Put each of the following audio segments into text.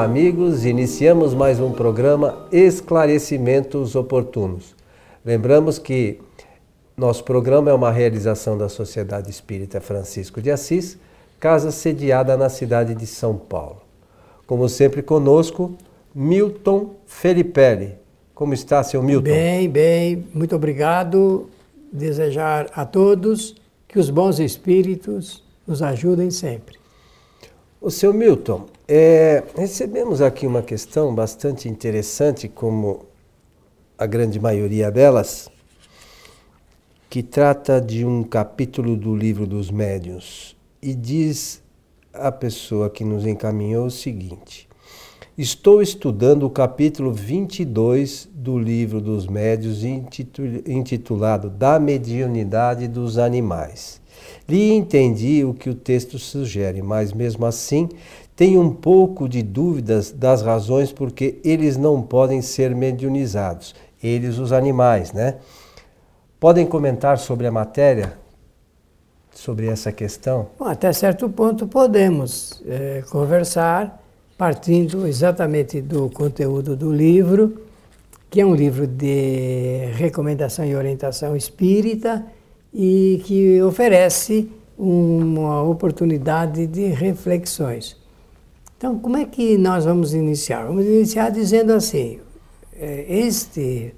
Olá, amigos. Iniciamos mais um programa Esclarecimentos Oportunos. Lembramos que nosso programa é uma realização da Sociedade Espírita Francisco de Assis, casa sediada na cidade de São Paulo. Como sempre conosco, Milton Felipelli. Como está, seu Milton? Bem, bem. Muito obrigado. Desejar a todos que os bons espíritos nos ajudem sempre. O seu Milton, é, recebemos aqui uma questão bastante interessante, como a grande maioria delas, que trata de um capítulo do livro dos médiuns e diz a pessoa que nos encaminhou o seguinte: Estou estudando o capítulo 22 do livro dos médios intitulado Da Mediunidade dos Animais. Li entendi o que o texto sugere, mas mesmo assim tenho um pouco de dúvidas das razões porque eles não podem ser mediunizados, eles os animais, né? Podem comentar sobre a matéria, sobre essa questão? Bom, até certo ponto podemos é, conversar partindo exatamente do conteúdo do livro, que é um livro de recomendação e orientação espírita e que oferece uma oportunidade de reflexões. Então, como é que nós vamos iniciar? Vamos iniciar dizendo assim: é, este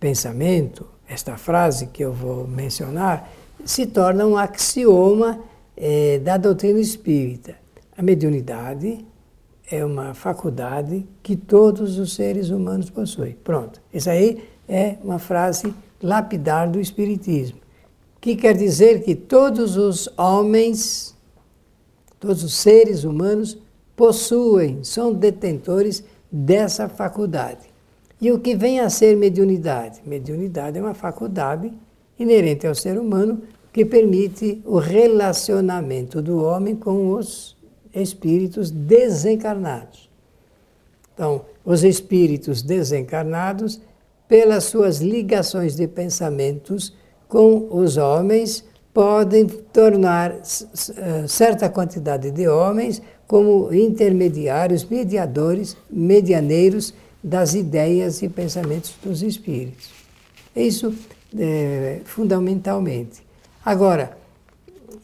pensamento, esta frase que eu vou mencionar, se torna um axioma é, da doutrina espírita. A mediunidade é uma faculdade que todos os seres humanos possuem. Pronto. Isso aí é uma frase lapidar do Espiritismo que quer dizer que todos os homens, todos os seres humanos possuem, são detentores dessa faculdade. E o que vem a ser mediunidade? Mediunidade é uma faculdade inerente ao ser humano que permite o relacionamento do homem com os espíritos desencarnados. Então, os espíritos desencarnados, pelas suas ligações de pensamentos, com os homens podem tornar eh, certa quantidade de homens como intermediários, mediadores, medianeiros das ideias e pensamentos dos espíritos. Isso é, fundamentalmente. Agora,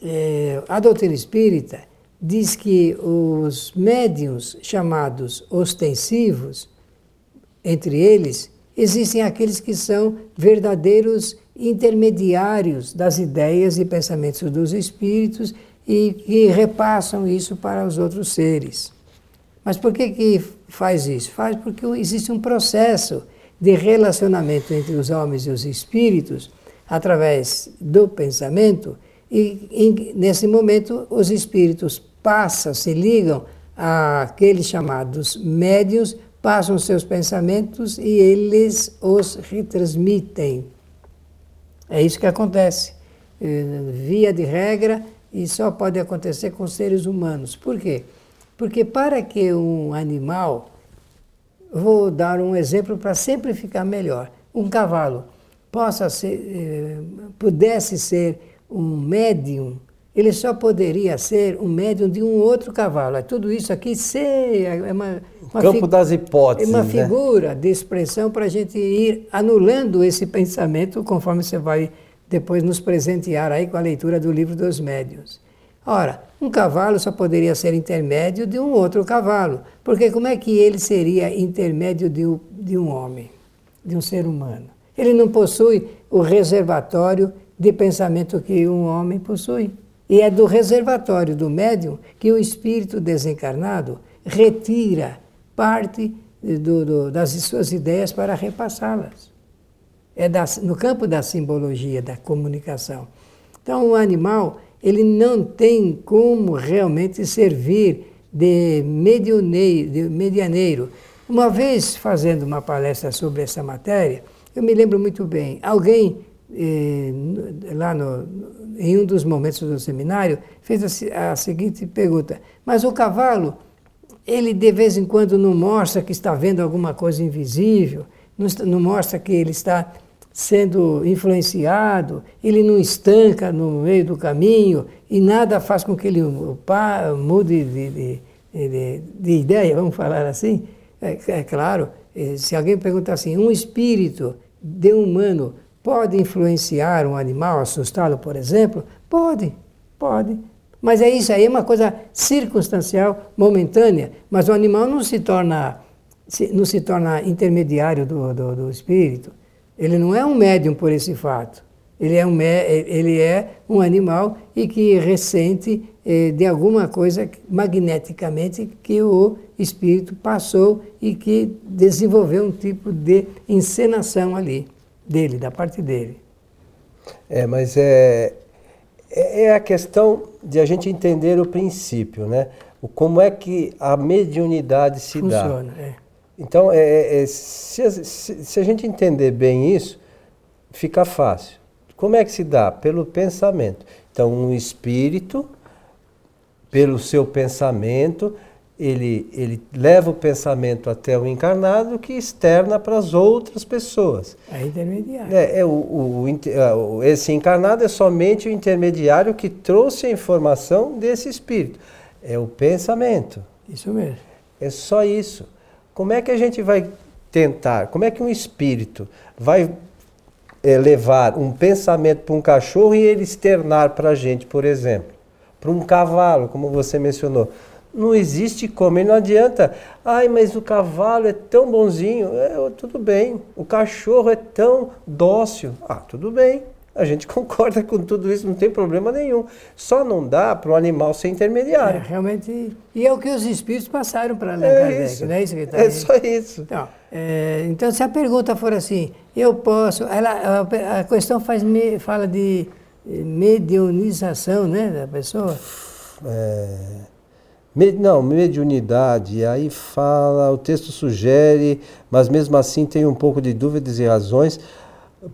é, a doutrina espírita diz que os médiums chamados ostensivos, entre eles, existem aqueles que são verdadeiros intermediários das ideias e pensamentos dos espíritos e que repassam isso para os outros seres. Mas por que, que faz isso? Faz porque existe um processo de relacionamento entre os homens e os espíritos através do pensamento e em, nesse momento os espíritos passam, se ligam àqueles chamados médios, passam seus pensamentos e eles os retransmitem é isso que acontece. Eh, via de regra, e só pode acontecer com seres humanos. Por quê? Porque para que um animal, vou dar um exemplo para sempre ficar melhor, um cavalo possa ser, eh, pudesse ser um médium, ele só poderia ser um médium de um outro cavalo. É tudo isso aqui ser, é uma, uma campo das hipóteses, é uma né? figura de expressão para a gente ir anulando esse pensamento conforme você vai depois nos presentear aí com a leitura do livro dos médios. Ora, um cavalo só poderia ser intermédio de um outro cavalo, porque como é que ele seria intermédio de um, de um homem, de um ser humano? Ele não possui o reservatório de pensamento que um homem possui. E é do reservatório do médium que o espírito desencarnado retira parte do, do, das suas ideias para repassá-las. É da, no campo da simbologia, da comunicação. Então, o animal ele não tem como realmente servir de, de medianeiro. Uma vez fazendo uma palestra sobre essa matéria, eu me lembro muito bem, alguém eh, lá no, em um dos momentos do seminário, fez a, a seguinte pergunta: Mas o cavalo, ele de vez em quando não mostra que está vendo alguma coisa invisível, não, não mostra que ele está sendo influenciado, ele não estanca no meio do caminho e nada faz com que ele mude de, de, de, de ideia, vamos falar assim, é, é claro, eh, se alguém perguntar assim, um espírito de um humano pode influenciar um animal, assustá-lo, por exemplo? Pode, pode. Mas é isso aí, é uma coisa circunstancial, momentânea. Mas o animal não se torna, não se torna intermediário do, do, do espírito. Ele não é um médium por esse fato. Ele é um, ele é um animal e que ressente eh, de alguma coisa magneticamente que o espírito passou e que desenvolveu um tipo de encenação ali, dele, da parte dele. É, mas é, é, é a questão de a gente entender o princípio, né? O, como é que a mediunidade se Funciona, dá. Funciona, é. Então, é, é, é se, se, se a gente entender bem isso, fica fácil. Como é que se dá? Pelo pensamento. Então, um espírito, pelo seu pensamento, ele, ele leva o pensamento até o encarnado que externa para as outras pessoas. É intermediário. É, é o, o, o, esse encarnado é somente o intermediário que trouxe a informação desse espírito. É o pensamento. Isso mesmo. É só isso. Como é que a gente vai tentar? Como é que um espírito vai é, levar um pensamento para um cachorro e ele externar para a gente, por exemplo? Para um cavalo, como você mencionou. Não existe como, e não adianta. Ai, mas o cavalo é tão bonzinho. É, tudo bem. O cachorro é tão dócil. Ah, tudo bem. A gente concorda com tudo isso, não tem problema nenhum. Só não dá para o animal ser intermediário. É, realmente. E é o que os espíritos passaram para Allan é Kardec, isso. não é isso que está É só isso. Então, é, então, se a pergunta for assim, eu posso. Ela, a, a questão faz, fala de medionização né, da pessoa. É. Não, mediunidade, aí fala, o texto sugere, mas mesmo assim tem um pouco de dúvidas e razões,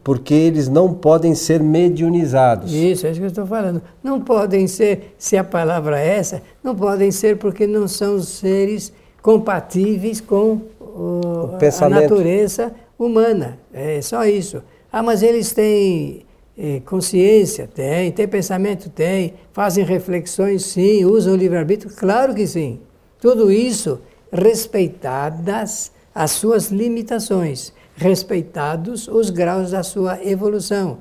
porque eles não podem ser mediunizados. Isso, é isso que eu estou falando. Não podem ser, se a palavra é essa, não podem ser porque não são seres compatíveis com o, o a natureza humana. É só isso. Ah, mas eles têm é, consciência? Tem. Tem pensamento? Tem. Fazem reflexões? Sim. Usam o livre-arbítrio? Claro que sim. Tudo isso respeitadas as suas limitações, respeitados os graus da sua evolução.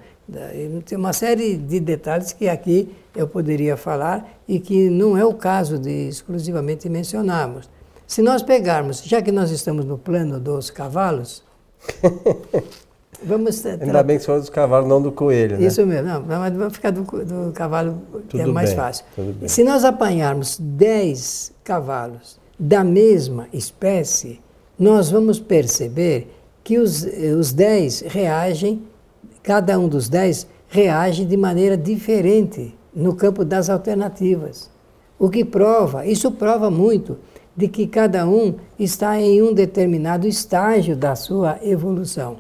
Tem uma série de detalhes que aqui eu poderia falar e que não é o caso de exclusivamente mencionarmos. Se nós pegarmos, já que nós estamos no plano dos cavalos, Vamos Ainda bem que você falou dos cavalos, não do coelho, né? Isso mesmo, não, mas vamos ficar do, do cavalo, que é mais bem, fácil. Se nós apanharmos 10 cavalos da mesma espécie, nós vamos perceber que os, os 10 reagem, cada um dos 10 reage de maneira diferente no campo das alternativas. O que prova, isso prova muito, de que cada um está em um determinado estágio da sua evolução.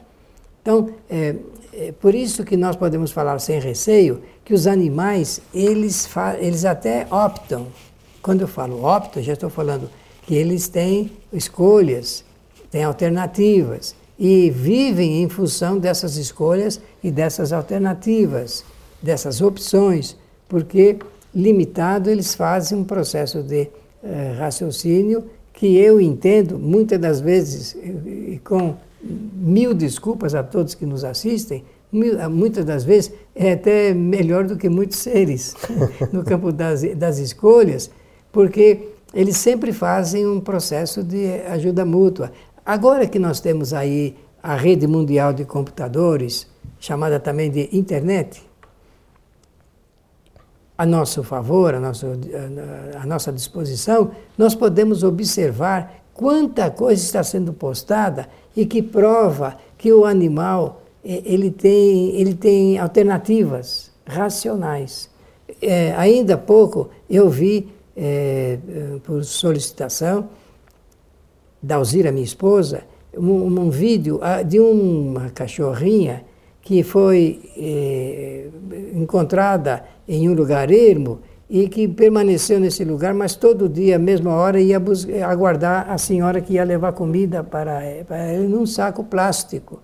Então, é, é, por isso que nós podemos falar sem receio que os animais, eles, eles até optam. Quando eu falo optam, já estou falando que eles têm escolhas, têm alternativas e vivem em função dessas escolhas e dessas alternativas, dessas opções, porque limitado eles fazem um processo de eh, raciocínio que eu entendo muitas das vezes e com mil desculpas a todos que nos assistem, muitas das vezes é até melhor do que muitos seres no campo das, das escolhas, porque eles sempre fazem um processo de ajuda mútua. Agora que nós temos aí a rede mundial de computadores, chamada também de internet, a nosso favor, a, nosso, a nossa disposição, nós podemos observar quanta coisa está sendo postada e que prova que o animal eh, ele tem, ele tem alternativas racionais. É, ainda há pouco eu vi, é, por solicitação da Alzira, minha esposa, um, um, vídeo ah, de uma cachorrinha que foi é, encontrada em um lugar ermo e que permaneceu nesse lugar, mas todo dia, mesma hora, ia aguardar a senhora que ia levar comida para ele num saco plástico.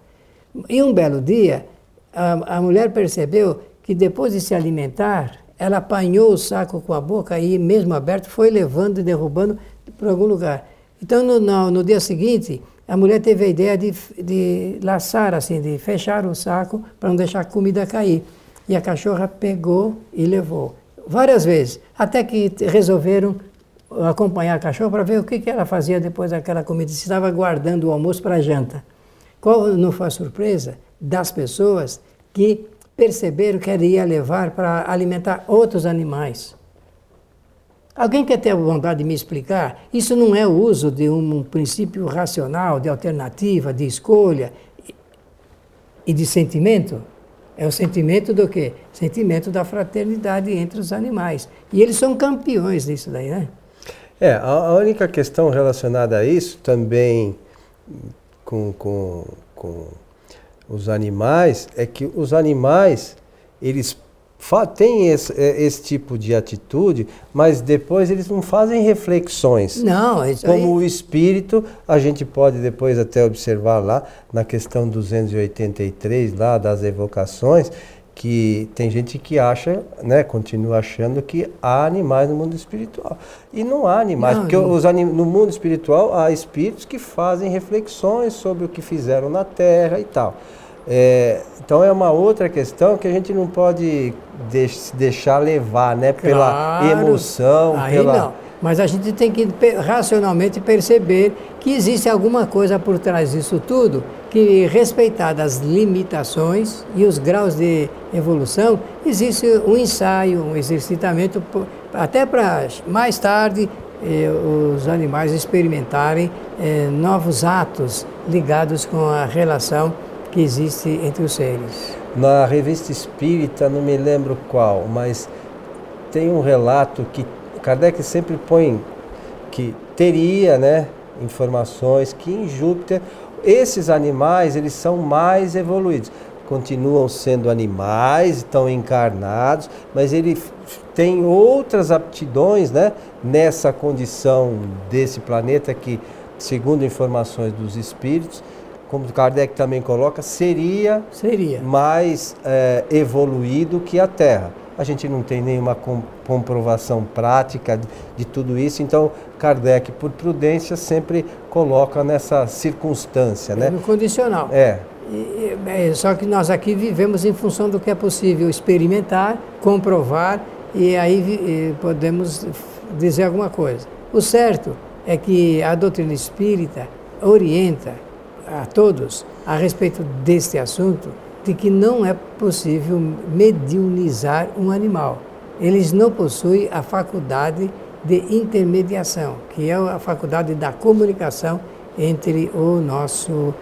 E um belo dia, a, a mulher percebeu que depois de se alimentar, ela apanhou o saco com a boca e, mesmo aberto, foi levando e derrubando, para algum lugar. Então, no, no, no, dia seguinte, a mulher teve a ideia de, de laçar, assim, de fechar o saco para não deixar a comida cair. E a cachorra pegou e levou. Várias vezes. Até que resolveram acompanhar a cachorra para ver o que, que ela fazia depois daquela comida. Se estava guardando o almoço para a janta. Qual não foi a surpresa das pessoas que perceberam que ela ia levar para alimentar outros animais? Alguém quer ter a vontade de me explicar? Isso não é o uso de um princípio racional, de alternativa, de escolha e de sentimento? É o sentimento do quê? Sentimento da fraternidade entre os animais. E eles são campeões disso daí, né? É, a única questão relacionada a isso também com, com, com os animais é que os animais, eles têm esse, é, esse, tipo de atitude, mas depois eles não fazem reflexões. Não, isso Como aí... o espírito, a gente pode depois até observar lá na questão 283 lá das evocações, que tem gente que acha, né, continua achando que há animais no mundo espiritual. E não há animais, não, porque. Os anim no mundo espiritual há espíritos que fazem reflexões sobre o que fizeram na Terra e tal. É, então é uma outra questão que a gente não pode se deixar levar, né, pela claro. emoção, Aí pela não. Mas a gente tem que racionalmente perceber que existe alguma coisa por trás disso tudo, que respeitadas as limitações e os graus de evolução, existe um ensaio, um exercitamento, até para mais tarde eh, os animais experimentarem eh, novos atos ligados com a relação que existe entre os seres. Na revista espírita, não me lembro qual, mas tem um relato que Kardec sempre põe que teria, né, informações que em Júpiter esses animais eles são mais evoluídos. Continuam sendo animais, estão encarnados, mas ele tem outras aptidões, né, nessa condição desse planeta que, segundo informações dos espíritos, como Kardec também coloca, seria, seria. mais é, evoluído que a Terra a gente não tem nenhuma comprovação prática de, de tudo isso, então Kardec, por prudência, sempre coloca nessa circunstância. Né? No condicional. É. E, é. Só que nós aqui vivemos em função do que é possível experimentar, comprovar e aí podemos dizer alguma coisa. O certo é que a doutrina espírita orienta a todos a respeito deste assunto de que não é possível mediunizar um animal. Eles não possuem a faculdade de intermediação, que é a faculdade da comunicação entre o nosso,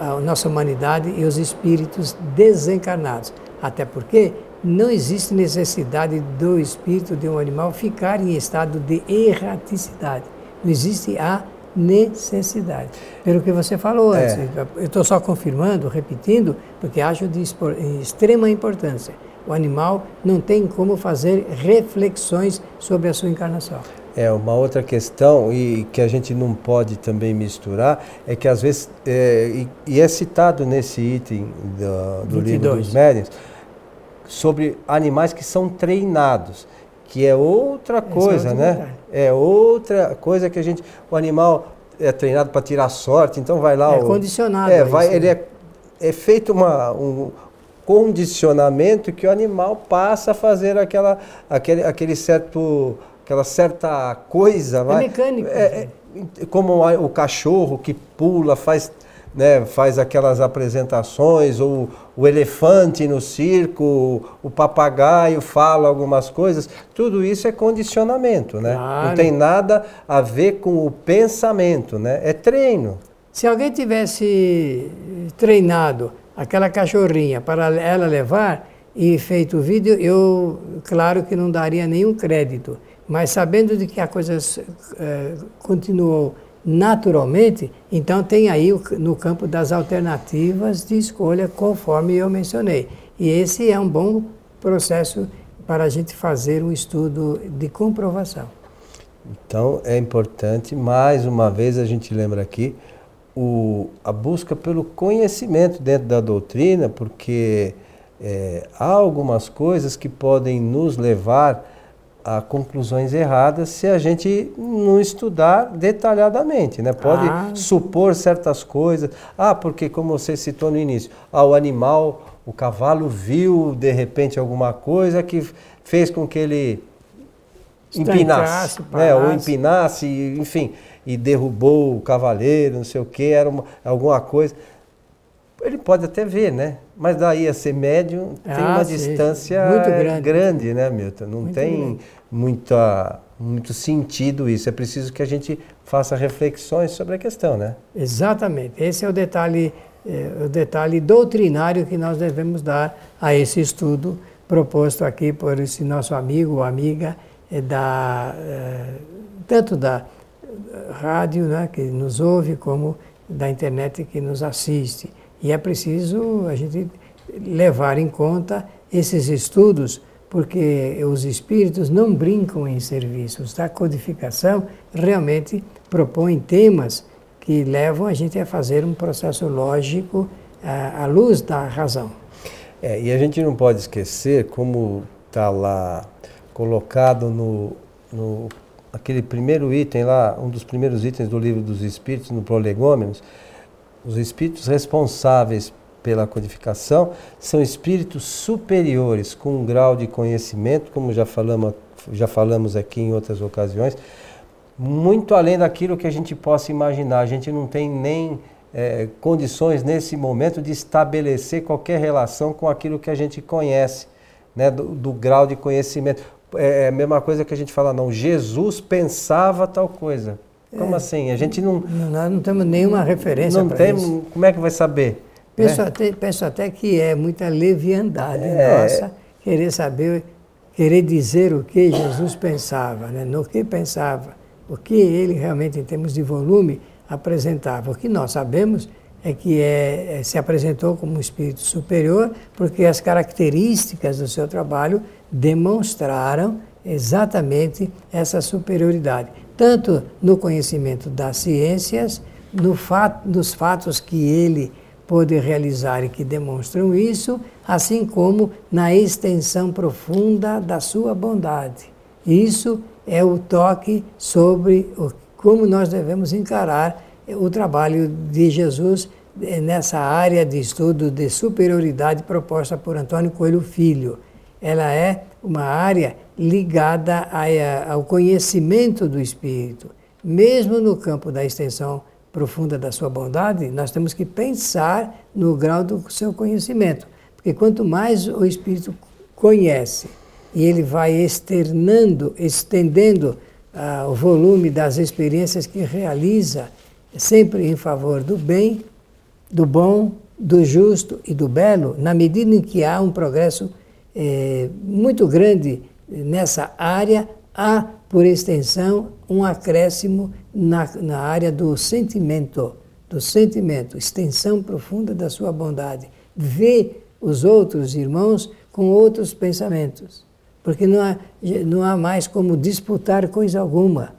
a nossa humanidade e os espíritos desencarnados. Até porque não existe necessidade do espírito de um animal ficar em estado de erraticidade. Não existe a necessidade. Pelo que você falou é. antes, eu estou só confirmando, repetindo, porque acho de extrema importância. O animal não tem como fazer reflexões sobre a sua encarnação. É, uma outra questão, e que a gente não pode também misturar, é que às vezes, é, e, e, é citado nesse item do, do livro dos médiuns, sobre animais que são treinados que é outra coisa, né? É outra coisa que a gente. O animal é treinado para tirar sorte, então vai lá. É o, condicionado. É, vai, ele é, é feito uma, um condicionamento que o animal passa a fazer aquela, aquele, aquele certo, aquela certa coisa. É vai, mecânico. É, é, como o cachorro que pula, faz né, faz aquelas apresentações, ou o elefante no circo, o papagaio fala algumas coisas, tudo isso é condicionamento, né? Claro. Não tem nada a ver com o pensamento, né? É treino. Se alguém tivesse treinado aquela cachorrinha para ela levar e feito o vídeo, eu, claro que não daria nenhum crédito. Mas sabendo de que a coisa é, continuou naturalmente, então tem aí no campo das alternativas de escolha, conforme eu mencionei. E esse é um bom processo para a gente fazer um estudo de comprovação. Então é importante, mais uma vez a gente lembra aqui, o, a busca pelo conhecimento dentro da doutrina, porque é, há algumas coisas que podem nos levar a conclusões erradas se a gente não estudar detalhadamente, né? Pode ah. supor certas coisas. Ah, porque como você citou no início, ah, o animal, o cavalo viu de repente alguma coisa que fez com que ele empinasse, né? ou empinasse, enfim, e derrubou o cavaleiro, não sei o que, era uma, alguma coisa. Ele pode até ver, né? Mas daí a ser médium tem ah, uma sim. distância muito grande. grande, né, Milton? Não muito tem grande. muita, muito sentido isso. É preciso que a gente faça reflexões sobre a questão, né? Exatamente. Esse é o detalhe, é, o detalhe doutrinário que nós devemos dar a esse estudo proposto aqui por esse nosso amigo ou amiga é da, é, tanto da rádio né, que nos ouve, como da internet que nos assiste. E é preciso a gente levar em conta esses estudos, porque os espíritos não brincam em serviços. A codificação realmente propõe temas que levam a gente a fazer um processo lógico à, à luz da razão. É, e a gente não pode esquecer, como está lá colocado no, no aquele primeiro item lá, um dos primeiros itens do livro dos Espíritos, no Prolegômenos, os espíritos responsáveis pela codificação são espíritos superiores, com um grau de conhecimento, como já falamos, já falamos aqui em outras ocasiões, muito além daquilo que a gente possa imaginar. A gente não tem nem é, condições nesse momento de estabelecer qualquer relação com aquilo que a gente conhece, né, do, do grau de conhecimento. É, é a mesma coisa que a gente fala, não, Jesus pensava tal coisa. Como é, assim? A gente não. Nós não temos nenhuma referência Não temos. Isso. Como é que vai saber? Penso, né? até, penso até que é muita leviandade é. nossa querer saber, querer dizer o que Jesus pensava, né? no que pensava, o que ele realmente, em termos de volume, apresentava. O que nós sabemos é que é, é, se apresentou como um espírito superior, porque as características do seu trabalho demonstraram exatamente essa superioridade, tanto no conhecimento das ciências, no fato, nos fatos que ele pôde realizar e que demonstram isso, assim como na extensão profunda da sua bondade. Isso é o toque sobre o, como nós devemos encarar o trabalho de Jesus eh, nessa área de estudo de superioridade proposta por Antônio Coelho Filho. Ela é uma área ligada ao conhecimento do Espírito. Mesmo no campo da extensão profunda da sua bondade, nós temos que pensar no grau do seu conhecimento. Porque quanto mais o Espírito conhece e ele vai externando, estendendo uh, o volume das experiências que realiza, sempre em favor do bem, do bom, do justo e do belo, na medida em que há um progresso é, muito grande nessa área, há, por extensão, um acréscimo na, na área do sentimento, do sentimento, extensão profunda da sua bondade. Vê os outros irmãos com outros pensamentos, porque não há, não há mais como disputar coisa alguma.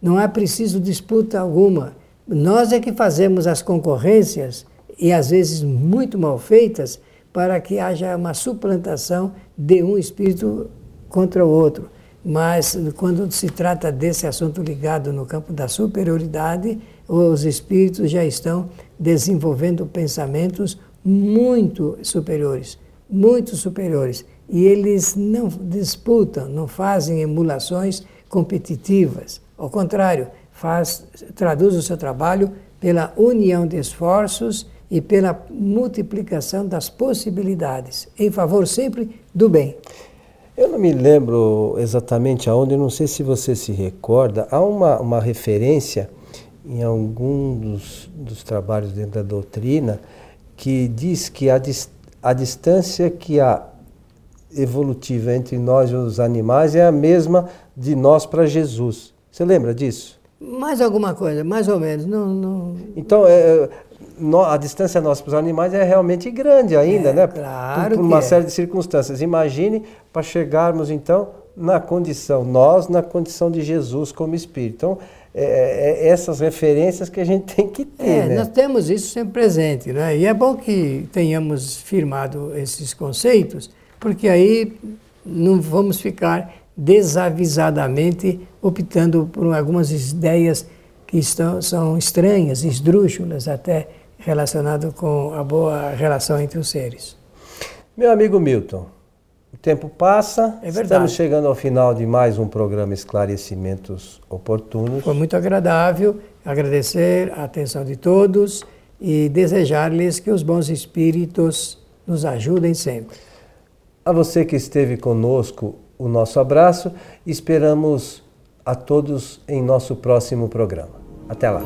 Não há preciso disputa alguma. Nós é que fazemos as concorrências, e às vezes muito mal feitas, para que haja uma suplantação de um espírito contra o outro. Mas quando se trata desse assunto ligado no campo da superioridade, os espíritos já estão desenvolvendo pensamentos muito superiores, muito superiores. E eles não disputam, não fazem emulações competitivas. Ao contrário, faz, traduz o seu trabalho pela união de esforços e pela multiplicação das possibilidades, em favor sempre do bem. Eu não me lembro exatamente aonde, não sei se você se recorda, há uma, uma referência em algum dos, dos trabalhos dentro da doutrina que diz que a, a distância que há evolutiva entre nós e os animais é a mesma de nós para Jesus. Você lembra disso? Mais alguma coisa, mais ou menos. Não, não... Então, é, no, a distância nossa para os animais é realmente grande ainda, é, né? Claro. Por, por uma é. série de circunstâncias. Imagine para chegarmos, então, na condição, nós na condição de Jesus como Espírito. Então, é, é, é essas referências que a gente tem que ter. É, né? Nós temos isso sempre presente, né? E é bom que tenhamos firmado esses conceitos, porque aí não vamos ficar desavisadamente optando por algumas ideias que estão, são estranhas, esdrúxulas até, relacionado com a boa relação entre os seres. Meu amigo Milton, o tempo passa, é estamos chegando ao final de mais um programa Esclarecimentos Oportunos. Foi muito agradável agradecer a atenção de todos e desejar-lhes que os bons espíritos nos ajudem sempre. A você que esteve conosco, o nosso abraço. Esperamos a todos em nosso próximo programa. Até lá.